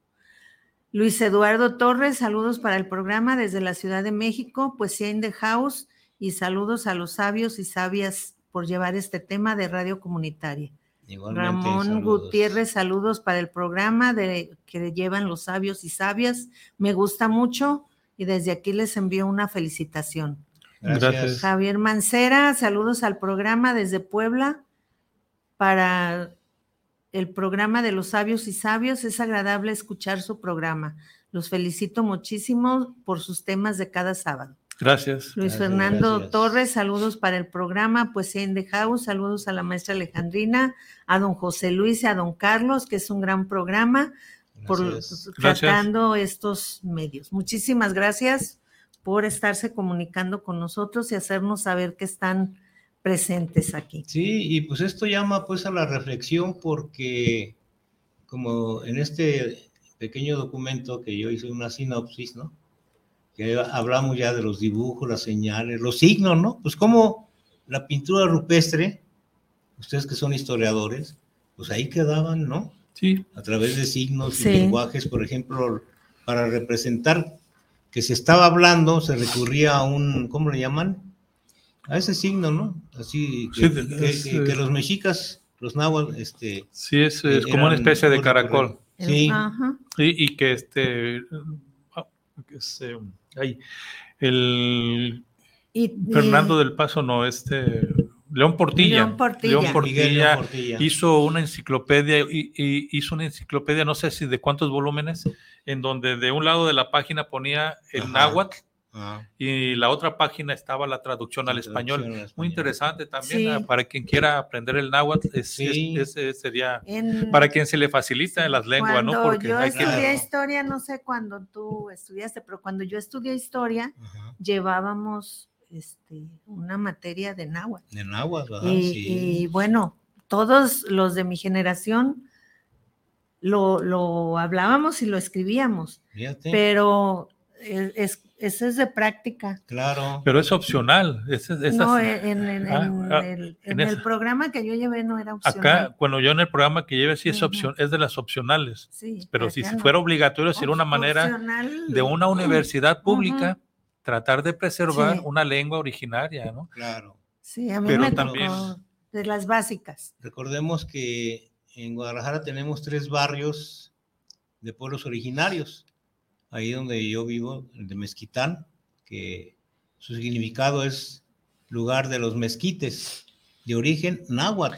Luis Eduardo Torres, saludos para el programa desde la Ciudad de México, Poesía in the House, y saludos a los sabios y sabias por llevar este tema de radio comunitaria. igualmente, Ramón saludos. Gutiérrez, saludos para el programa de, que llevan los sabios y sabias. Me gusta mucho y desde aquí les envío una felicitación. Gracias. Gracias. Javier Mancera, saludos al programa desde Puebla para el programa de los sabios y sabios. Es agradable escuchar su programa. Los felicito muchísimo por sus temas de cada sábado. Gracias. Luis Gracias, Fernando gracias. Torres, saludos para el programa Poesía in the House, saludos a la maestra Alejandrina, a don José Luis y a don Carlos, que es un gran programa por Gracias. Tratando estos medios. Muchísimas gracias por estarse comunicando con nosotros y hacernos saber que están presentes aquí. Sí, y pues esto llama pues a la reflexión porque como en este pequeño documento que yo hice una sinopsis, ¿no? Que hablamos ya de los dibujos, las señales, los signos, ¿no? Pues como la pintura rupestre, ustedes que son historiadores, pues ahí quedaban, ¿no? Sí, a través de signos Sí. y lenguajes, por ejemplo, para representar que se estaba hablando, se recurría a un, ¿cómo le llaman? A ese signo, ¿no? Así que, Sí, que- es, que- eh, que los mexicas, los náhuatl, este... sí, es, es como una especie de caracol. Sí, Ajá. Y, y que este, ah, que es, eh, ay, el Y- y- Fernando del Paso, no, este, León Portilla. León Portilla. Miguel Portilla León Portilla. hizo una enciclopedia y, y hizo una enciclopedia, no sé si de cuántos volúmenes, en donde de un lado de la página ponía el Ajá. náhuatl Ah, y la otra página estaba la traducción al español. al Muy interesante también Sí. ah, para quien quiera aprender el náhuatl, es- Sí. es- ese sería en- para quien se le facilita las lenguas, ¿no? cuando Porque yo hay estudié historia, no sé cuándo tú estudiaste, pero cuando yo estudié historia, Ajá. llevábamos este, una materia de náhuatl. En aguas, ¿verdad? Y, Sí. y bueno, todos los de mi generación lo, lo hablábamos y lo escribíamos, Fíjate. pero es, es- eso es de práctica. claro. Pero es opcional. es- es- No, en, en- Ah, en ah, el, en en el programa que yo llevé no era opcional. acá, cuando yo en el programa que lleve, sí es opción, es de las opcionales. Sí, Pero si no. fuera obligatorio, sería una manera opcional, de una universidad pública tratar de preservar Sí. una lengua originaria, ¿no? Claro. Sí, a mí pero me también- tocó de las básicas. Recordemos que en Guadalajara tenemos tres barrios de pueblos originarios. Ahí donde yo vivo, el de Mezquitán, que su significado es lugar de los mezquites, de origen náhuatl.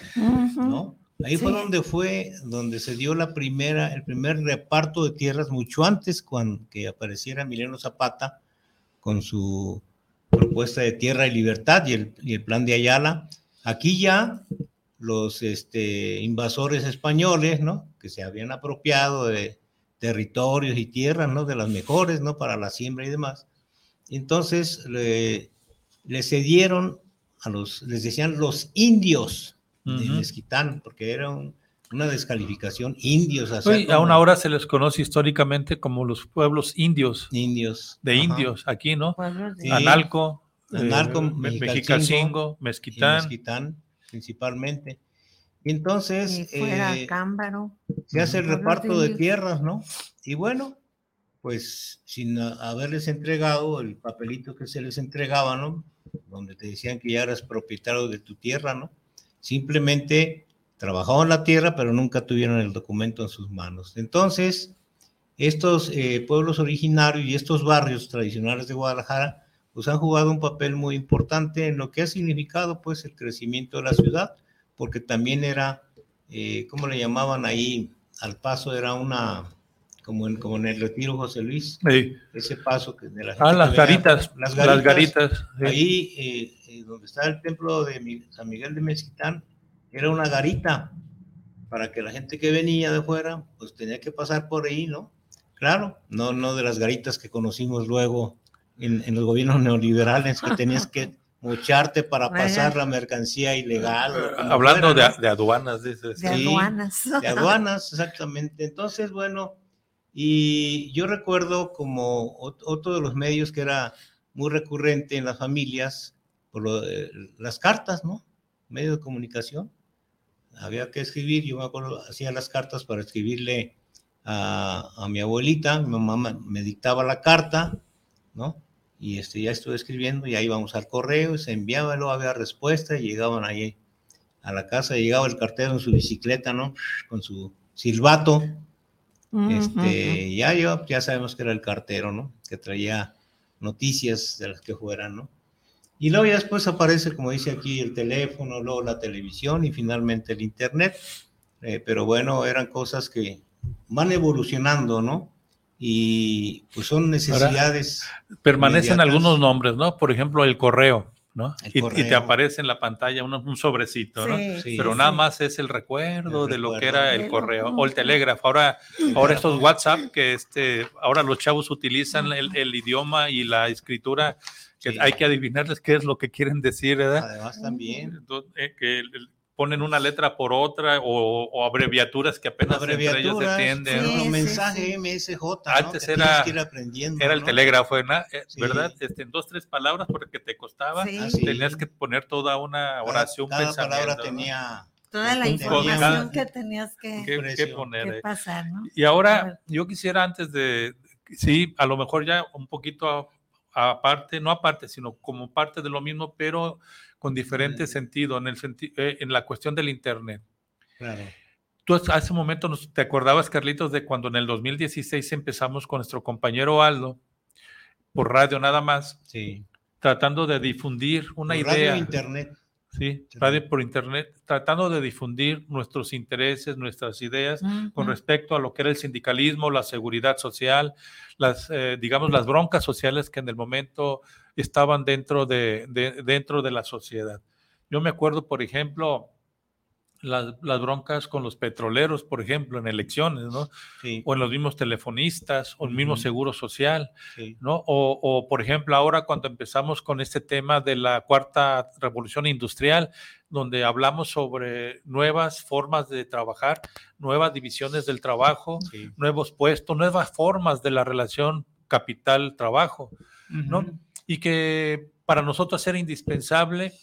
¿no? Ahí fue Sí. donde fue, donde se dio la primera, el primer reparto de tierras mucho antes cuando que apareciera Emiliano Zapata con su propuesta de tierra y libertad y el, y el plan de Ayala. Aquí ya los este, invasores españoles, ¿no? Que se habían apropiado de territorios y tierras, ¿no? De las mejores, ¿no? Para la siembra y demás. Entonces le, le cedieron a los, les decían los indios de. Mezquitán, porque era un- una descalificación indios. o sea, Hoy, como aún ahora se les conoce históricamente como los pueblos indios, Indios. de ajá, indios, aquí, ¿no? Pueblos de- Sí. Analco, Analco, eh, Mezquitán. Mezquitán, principalmente. Y entonces y fuera eh, Cámbaro. se hace el reparto de tierras, ¿no? Y bueno, pues sin haberles entregado el papelito que se les entregaba, ¿no? Donde te decían que ya eras propietario de tu tierra, ¿no? Simplemente trabajaban la tierra, pero nunca tuvieron el documento en sus manos. Entonces, estos eh, pueblos originarios y estos barrios tradicionales de Guadalajara, pues han jugado un papel muy importante en lo que ha significado, pues, el crecimiento de la ciudad, porque también era, eh, ¿cómo le llamaban ahí? Al paso era una, como en, como en el retiro José Luis, Sí. ese paso que de la Ah, gente las que venía- garitas, las las garitas, garitas. sí. Ahí, eh, eh, donde está el templo de San Miguel de Mezquitán, era una garita para que la gente que venía de fuera, pues tenía que pasar por ahí, ¿no? Claro, no, no de las garitas que conocimos luego en, en los gobiernos neoliberales, que tenías que mocharte para pasar la mercancía ilegal. Hablando de, de aduanas, dices. de Sí. aduanas. de aduanas, exactamente. Entonces, bueno, y yo recuerdo como ot- otro de los medios que era muy recurrente en las familias, por lo de las cartas, ¿no? Medio de comunicación. Había que escribir, yo me acuerdo, hacía las cartas para escribirle a, a mi abuelita, mi mamá me dictaba la carta, ¿no? Y este, ya estuve escribiendo, y ahí íbamos al correo, se enviaba, luego había respuesta, y llegaban ahí a la casa, llegaba el cartero en su bicicleta, ¿no? Con su silbato, este, ya yo, ya sabemos que era el cartero, ¿no? Que traía noticias de las que fueran, ¿no? Y luego ya después aparece, como dice aquí, el teléfono, luego la televisión y finalmente el internet. Eh, pero bueno, eran cosas que van evolucionando, ¿no? Y pues son necesidades. Permanecen inmediatas. algunos nombres, ¿no? Por ejemplo, el correo, ¿no? El Y, y te correo. aparece en la pantalla un, un sobrecito, ¿no? Sí, Sí. Pero sí, nada más es el recuerdo El de lo que recuerdo. era el correo o el telégrafo. Ahora, ahora estos WhatsApp que este, ahora los chavos utilizan el, el idioma y la escritura que Sí. hay que adivinarles qué es lo que quieren decir, ¿verdad? Además también. Entonces, eh, que ponen una letra por otra o, o abreviaturas que apenas entre ellos se Abreviaturas, entienden. sí, ¿no? Mensaje sí. MSJ, ¿no? Antes Que era- que ir aprendiendo, Era el ¿no? telégrafo, ¿verdad? Eh, Sí. ¿verdad? Este, en dos, tres palabras porque te costaba. Sí. Ah, sí. Tenías que poner toda una Cada- oración, cada, pensamiento. palabra ¿no? tenía Toda la información que tenías que, ¿Qué, qué precio. poner? que eh? pasar, ¿no? Y ahora yo quisiera antes de, sí, a lo mejor ya un poquito aparte, no aparte, sino como parte de lo mismo, pero con diferente sentido, en, el senti- eh, en la cuestión del Internet. Claro. Tú hace un momento nos, te acordabas, Carlitos, de cuando en el 2016 empezamos con nuestro compañero Aldo, por radio nada más, Sí. tratando de difundir una Por radio idea. e internet. Sí, radio por internet, tratando de difundir nuestros intereses, nuestras ideas con Ujú. respecto a lo que era el sindicalismo, la seguridad social, las, eh, digamos, las broncas sociales que en el momento estaban dentro de, de- dentro de la sociedad. Yo me acuerdo, por ejemplo, las, las, broncas con los petroleros, por ejemplo, en elecciones, ¿no? Sí. O en los mismos telefonistas, o el mismo seguro social, sí. ¿no? O, o, por ejemplo, ahora cuando empezamos con este tema de la cuarta revolución industrial, donde hablamos sobre nuevas formas de trabajar, nuevas divisiones del trabajo, sí. nuevos puestos, nuevas formas de la relación capital-trabajo, ¿no? Uh -huh. Y que para nosotros era indispensable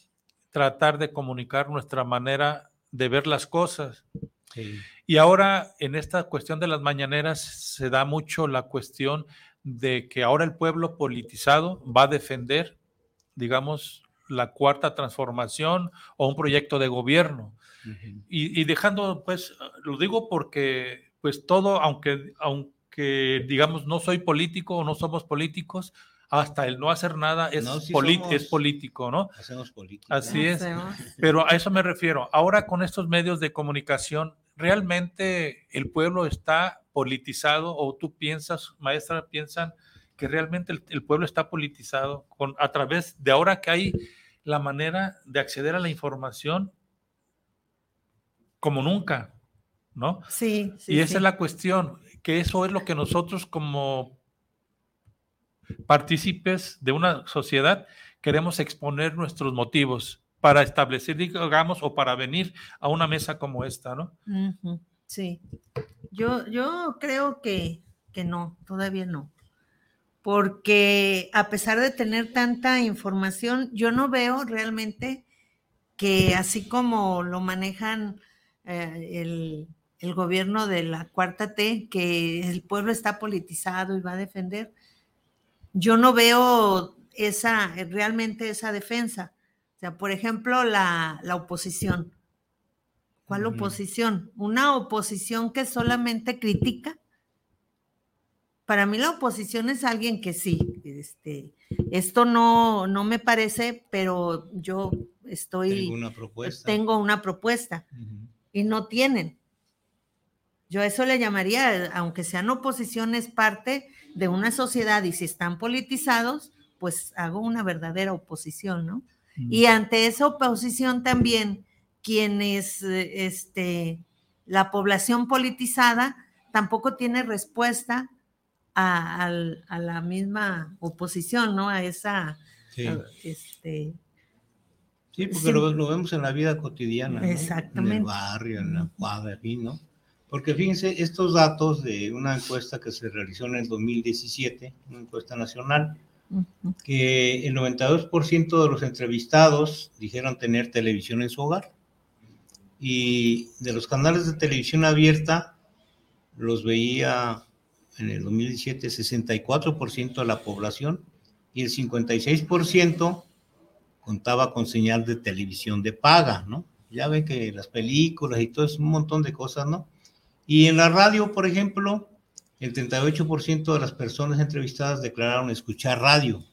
tratar de comunicar nuestra manera de ver las cosas. Sí. Y ahora en esta cuestión de las mañaneras se da mucho la cuestión de que ahora el pueblo politizado va a defender, digamos, la cuarta transformación o un proyecto de gobierno. Uh -huh. y, y, dejando, pues, lo digo porque, pues, todo, aunque, aunque, digamos, no soy político o no somos políticos, hasta el no hacer nada es, no, si somos, es político, ¿no? Hacemos política. Así es. Pero a eso me refiero. Ahora con estos medios de comunicación, ¿realmente el pueblo está politizado o tú piensas, maestra, piensan que realmente el, el pueblo está politizado con, a través de ahora que hay la manera de acceder a la información como nunca, ¿no? Sí. sí y esa sí. es la cuestión, que eso es lo que nosotros como partícipes de una sociedad, queremos exponer nuestros motivos para establecer, digamos, o para venir a una mesa como esta, ¿no? Sí. Yo, yo creo que, que no, todavía no. Porque a pesar de tener tanta información, yo no veo realmente que así como lo manejan eh, el, el gobierno de la cuarta T, que el pueblo está politizado y va a defender, yo no veo esa, realmente esa defensa. O sea, por ejemplo, la, la oposición. ¿Cuál oposición? Una oposición que solamente critica. Para mí la oposición es alguien que sí, este, esto no, no me parece, pero yo estoy, tengo una propuesta, tengo una propuesta uh -huh. y no tienen. Yo a eso le llamaría, aunque sean oposiciones, parte de una sociedad y si están politizados, pues hago una verdadera oposición, ¿no? Mm. Y ante esa oposición también, quienes, este, la población politizada tampoco tiene respuesta a, a, a la misma oposición, ¿no? A esa, sí. a, este, Sí, porque sí. Lo, lo, vemos en la vida cotidiana, ¿no? Exactamente. En el barrio, en la cuadra, aquí, ¿no? Porque fíjense, estos datos de una encuesta que se realizó en el 2017, una encuesta nacional, que el 92% de los entrevistados dijeron tener televisión en su hogar. Y de los canales de televisión abierta, los veía en el 2017 64% de la población y el 56% contaba con señal de televisión de paga, ¿no? Ya ven que las películas y todo es un montón de cosas, ¿no? Y en la radio, por ejemplo, el 38% de las personas entrevistadas declararon escuchar radio,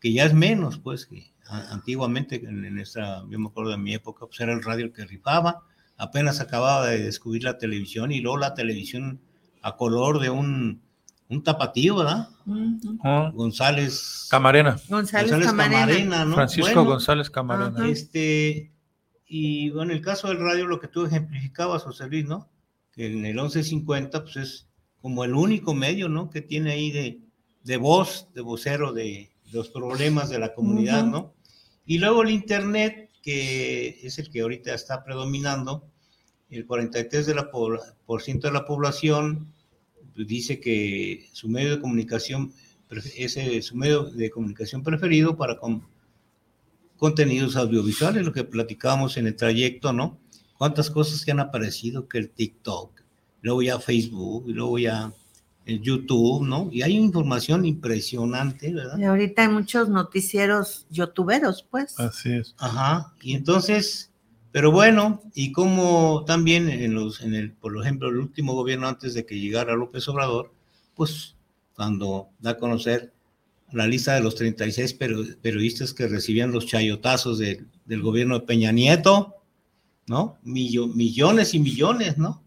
que ya es menos, pues, que antiguamente, en esta, yo me acuerdo de mi época, pues era el radio el que rifaba, apenas acababa de descubrir la televisión y luego la televisión a color de un, un tapatío, ¿verdad? Uh -huh. González Camarena. González, González Camarena. Camarena ¿no? Francisco bueno, González Camarena. Este, y bueno, en el caso del radio, lo que tú ejemplificabas, José Luis, ¿no? Que en el 1150 pues es como el único medio, ¿no? Que tiene ahí de, de voz, de vocero de, de, los problemas de la comunidad, uh -huh. ¿no? Y luego el Internet, que es el que ahorita está predominando, el 43% de la, por ciento de la población pues, dice que su medio de comunicación es su medio de comunicación preferido para con, contenidos audiovisuales, lo que platicábamos en el trayecto, ¿no? Cuántas cosas que han aparecido, que el TikTok, luego ya Facebook, y luego ya el YouTube, ¿no? Y hay información impresionante, ¿verdad? Y ahorita hay muchos noticieros youtuberos, pues. Así es. Ajá, y entonces, pero bueno, y como también en los, en el, por ejemplo, el último gobierno antes de que llegara López Obrador, pues cuando da a conocer la lista de los 36 periodistas que recibían los chayotazos de, del gobierno de Peña Nieto, ¿no? Millo, millones y millones, ¿no?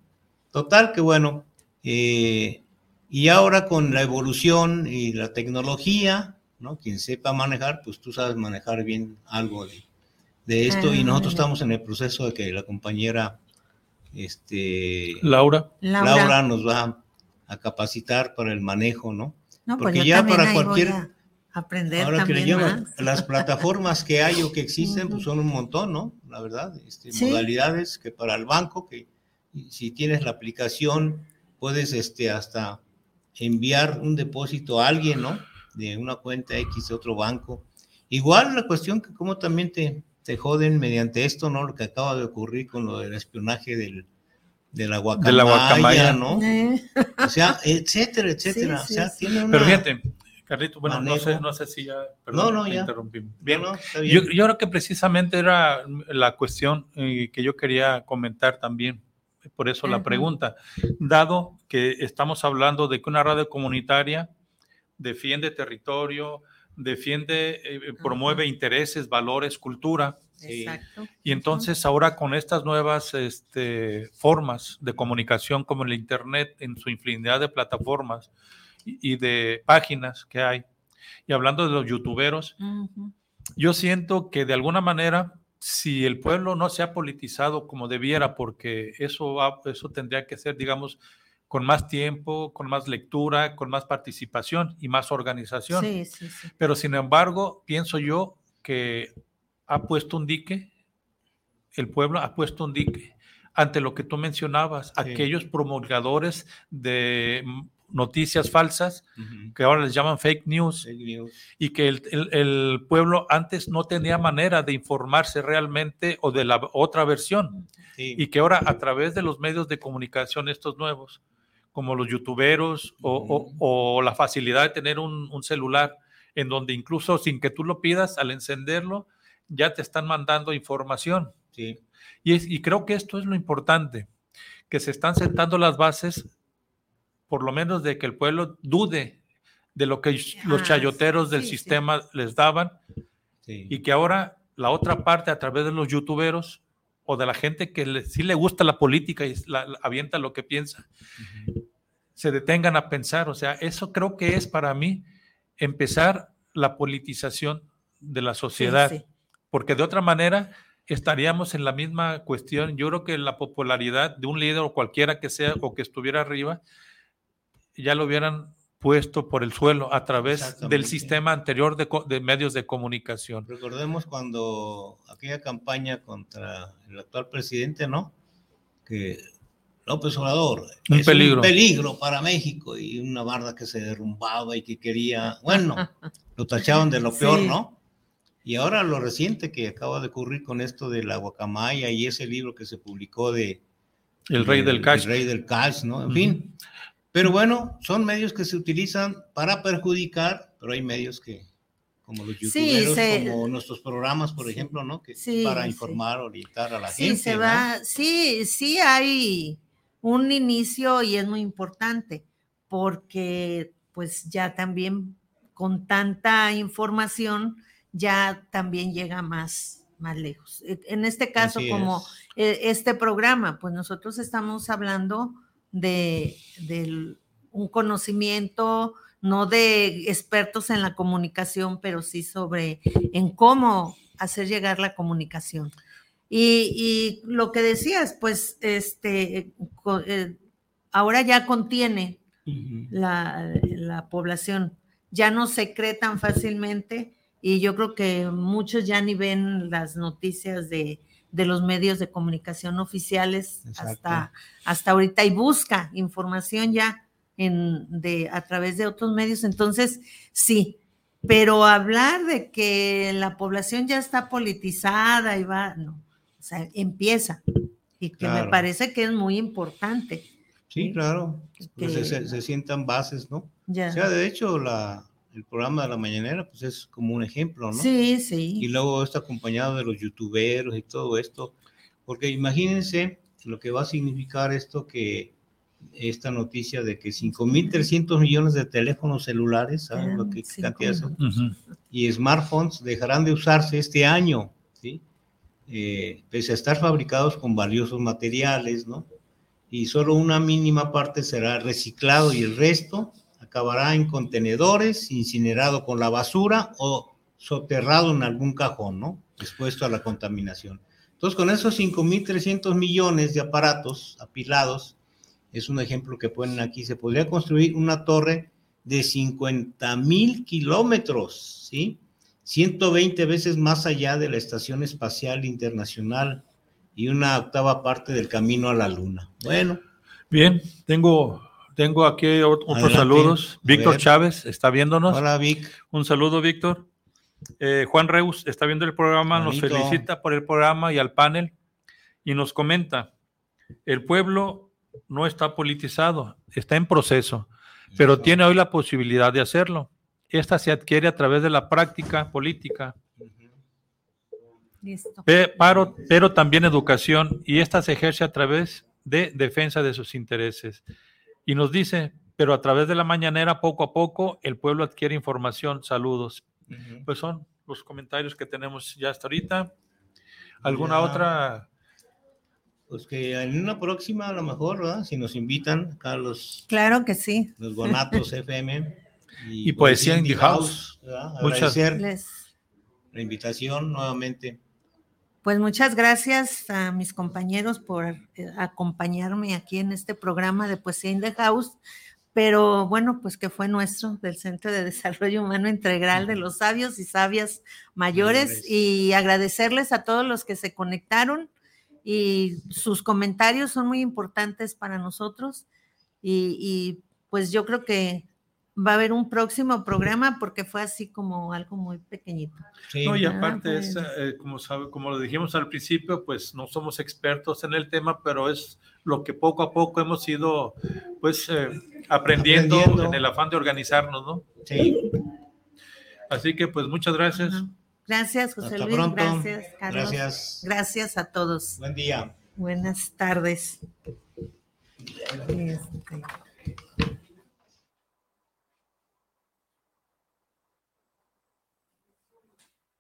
Total, que bueno. Eh, y ahora con la evolución y la tecnología, ¿no? Quien sepa manejar, pues tú sabes manejar bien algo de, de esto. Ah, y nosotros estamos en el proceso de que la compañera este, Laura. Laura. Laura nos va a capacitar para el manejo, ¿no? No, pues porque ya para cualquier- a aprender Ahora que le también llaman, más. las plataformas que hay o que existen, pues son un montón, ¿no? La verdad, este, Sí. modalidades que para el banco, que si tienes la aplicación, puedes este, hasta enviar un depósito a alguien, ¿no? De una cuenta X de otro banco. Igual la cuestión que como también te, te joden mediante esto, ¿no? Lo que acaba de ocurrir con lo del espionaje del, de la guacamaya, De la guacamaya. ¿no? Eh, O sea, etcétera, etcétera. Sí, sí, o sea, sí. tiene una... Pero fíjate, Carlito, bueno, no sé, no sé si ya. No, no, te ya. interrumpimos. Bien. ¿no? Está bien. Yo, yo creo que precisamente era la cuestión eh, que yo quería comentar también, por eso la pregunta. Dado que estamos hablando de que una radio comunitaria defiende territorio, defiende, eh, promueve intereses, valores, cultura, Sí. Exacto. y entonces ahora con estas nuevas este, formas de comunicación como el Internet en su infinidad de plataformas y, de páginas que hay, y hablando de los youtuberos, yo siento que de alguna manera, si el pueblo no se ha politizado como debiera, porque eso, eso tendría que ser, digamos, con más tiempo, con más lectura, con más participación y más organización. Sí, sí, sí. Pero sin embargo, pienso yo que ha puesto un dique, el pueblo ha puesto un dique ante lo que tú mencionabas, Sí. aquellos promulgadores de noticias falsas, que ahora les llaman fake news, Fake news. y que el, el- el pueblo antes no tenía manera de informarse realmente o de la otra versión, Sí. y que ahora a través de los medios de comunicación estos nuevos, como los youtuberos o, o- o la facilidad de tener un, un celular en donde incluso sin que tú lo pidas, al encenderlo, ya te están mandando información. sí. Y, es- y creo que esto es lo importante, que se están sentando las bases, por lo menos de que el pueblo dude de lo que los chayoteros del sí, sí. sistema les daban sí. y que ahora la otra parte a través de los youtuberos o de la gente que le- sí le gusta la política y la, la- avienta lo que piensa, se detengan a pensar. O sea, eso creo que es para mí empezar la politización de la sociedad sí. porque de otra manera estaríamos en la misma cuestión. Yo creo que la popularidad de un líder o cualquiera que sea o que estuviera arriba, ya lo hubieran puesto por el suelo a través del sistema anterior de, de medios de comunicación. Recordemos cuando aquella campaña contra el actual presidente, ¿no? Que López Obrador Un es peligro. un peligro para México y una barda que se derrumbaba y que quería, bueno, lo tachaban de lo peor, Sí. ¿no? Y ahora lo reciente que acaba de ocurrir con esto de la guacamaya y ese libro que se publicó de El rey del cash. El rey del cash, ¿no? En Ujú. fin. Pero bueno, son medios que se utilizan para perjudicar, pero hay medios que, como los Sí, youtuberos, se- como nuestros programas, por Sí. ejemplo, ¿no? Que Sí, para informar, orientar a la Sí, gente. se ¿no? va, sí, sí hay un inicio y es muy importante porque pues ya también con tanta información ya también llega más, más lejos. E- En este caso, Así como es. eh, este programa, pues nosotros estamos hablando de, un conocimiento, no de expertos en la comunicación, pero sí sobre en cómo hacer llegar la comunicación. Y, y lo que decías, pues, este, eh, ahora ya contiene la, la población, ya no se cree tan fácilmente y yo creo que muchos ya ni ven las noticias de, de los medios de comunicación oficiales Exacto. hasta, hasta ahorita y busca información ya en, de, a través de otros medios. Entonces, sí, pero hablar de que la población ya está politizada y va, no, o sea, empieza y que me parece que es muy importante. Sí, claro. Pues se, que- se- se sientan bases, ¿no? Ya. O sea, de hecho, la, el programa de la mañanera, pues es como un ejemplo, ¿no? Sí, sí. y luego está acompañado de los youtuberos y todo esto, porque imagínense lo que va a significar esto que esta noticia de que 5.300 millones de teléfonos celulares, ¿saben lo que Eran cantidad es? cinco Ujú. y smartphones dejarán de usarse este año, ¿sí? Eh, pese a estar fabricados con valiosos materiales, ¿no? Y solo una mínima parte será reciclado y el resto acabará en contenedores, incinerado con la basura o soterrado en algún cajón, ¿no? Expuesto a la contaminación. Entonces, con esos 5.300 millones de aparatos apilados, es un ejemplo que ponen aquí, se podría construir una torre de 50 mil kilómetros, ¿sí? 120 veces más allá de la Estación Espacial Internacional y una octava parte del camino a la Luna. Bueno. Bien, tengo, tengo aquí otros saludos. Víctor Chávez está viéndonos. Hola, Vic. Un saludo, Víctor. Eh, Juan Reus está viendo el programa, nos felicita por el programa y al panel y nos comenta, el pueblo no está politizado, está en proceso, pero tiene hoy la posibilidad de hacerlo. Esta se adquiere a través de la práctica política. Pero, pero también educación y esta se ejerce a través de defensa de sus intereses. Y nos dice, pero a través de la mañanera, poco a poco, el pueblo adquiere información. Saludos. Pues son los comentarios que tenemos ya hasta ahorita. ¿Alguna otra? Pues que en una próxima, a lo mejor, ¿verdad? Si nos invitan acá los. Claro que sí. Los Bonatos FM. Y, Poesía Indie House. Muchas gracias. La invitación nuevamente. Pues muchas gracias a mis compañeros por eh, acompañarme aquí en este programa de Poesía in the House pero bueno, pues que fue nuestro, del Centro de Desarrollo Humano Integral de los Sabios y Sabias Mayores, y agradecerles a todos los que se conectaron y sus comentarios son muy importantes para nosotros y, y pues yo creo que va a haber un próximo programa porque fue así como algo muy pequeñito. No, y aparte, es, eh, como, sabe, como lo dijimos al principio, pues no somos expertos en el tema, pero es lo que poco a poco hemos ido pues eh, aprendiendo, en el afán de organizarnos, ¿no? Sí. Así que pues muchas gracias. Gracias, José Luis. Gracias, Carlos. Gracias. Gracias a todos. Buen día. Buenas tardes. Este...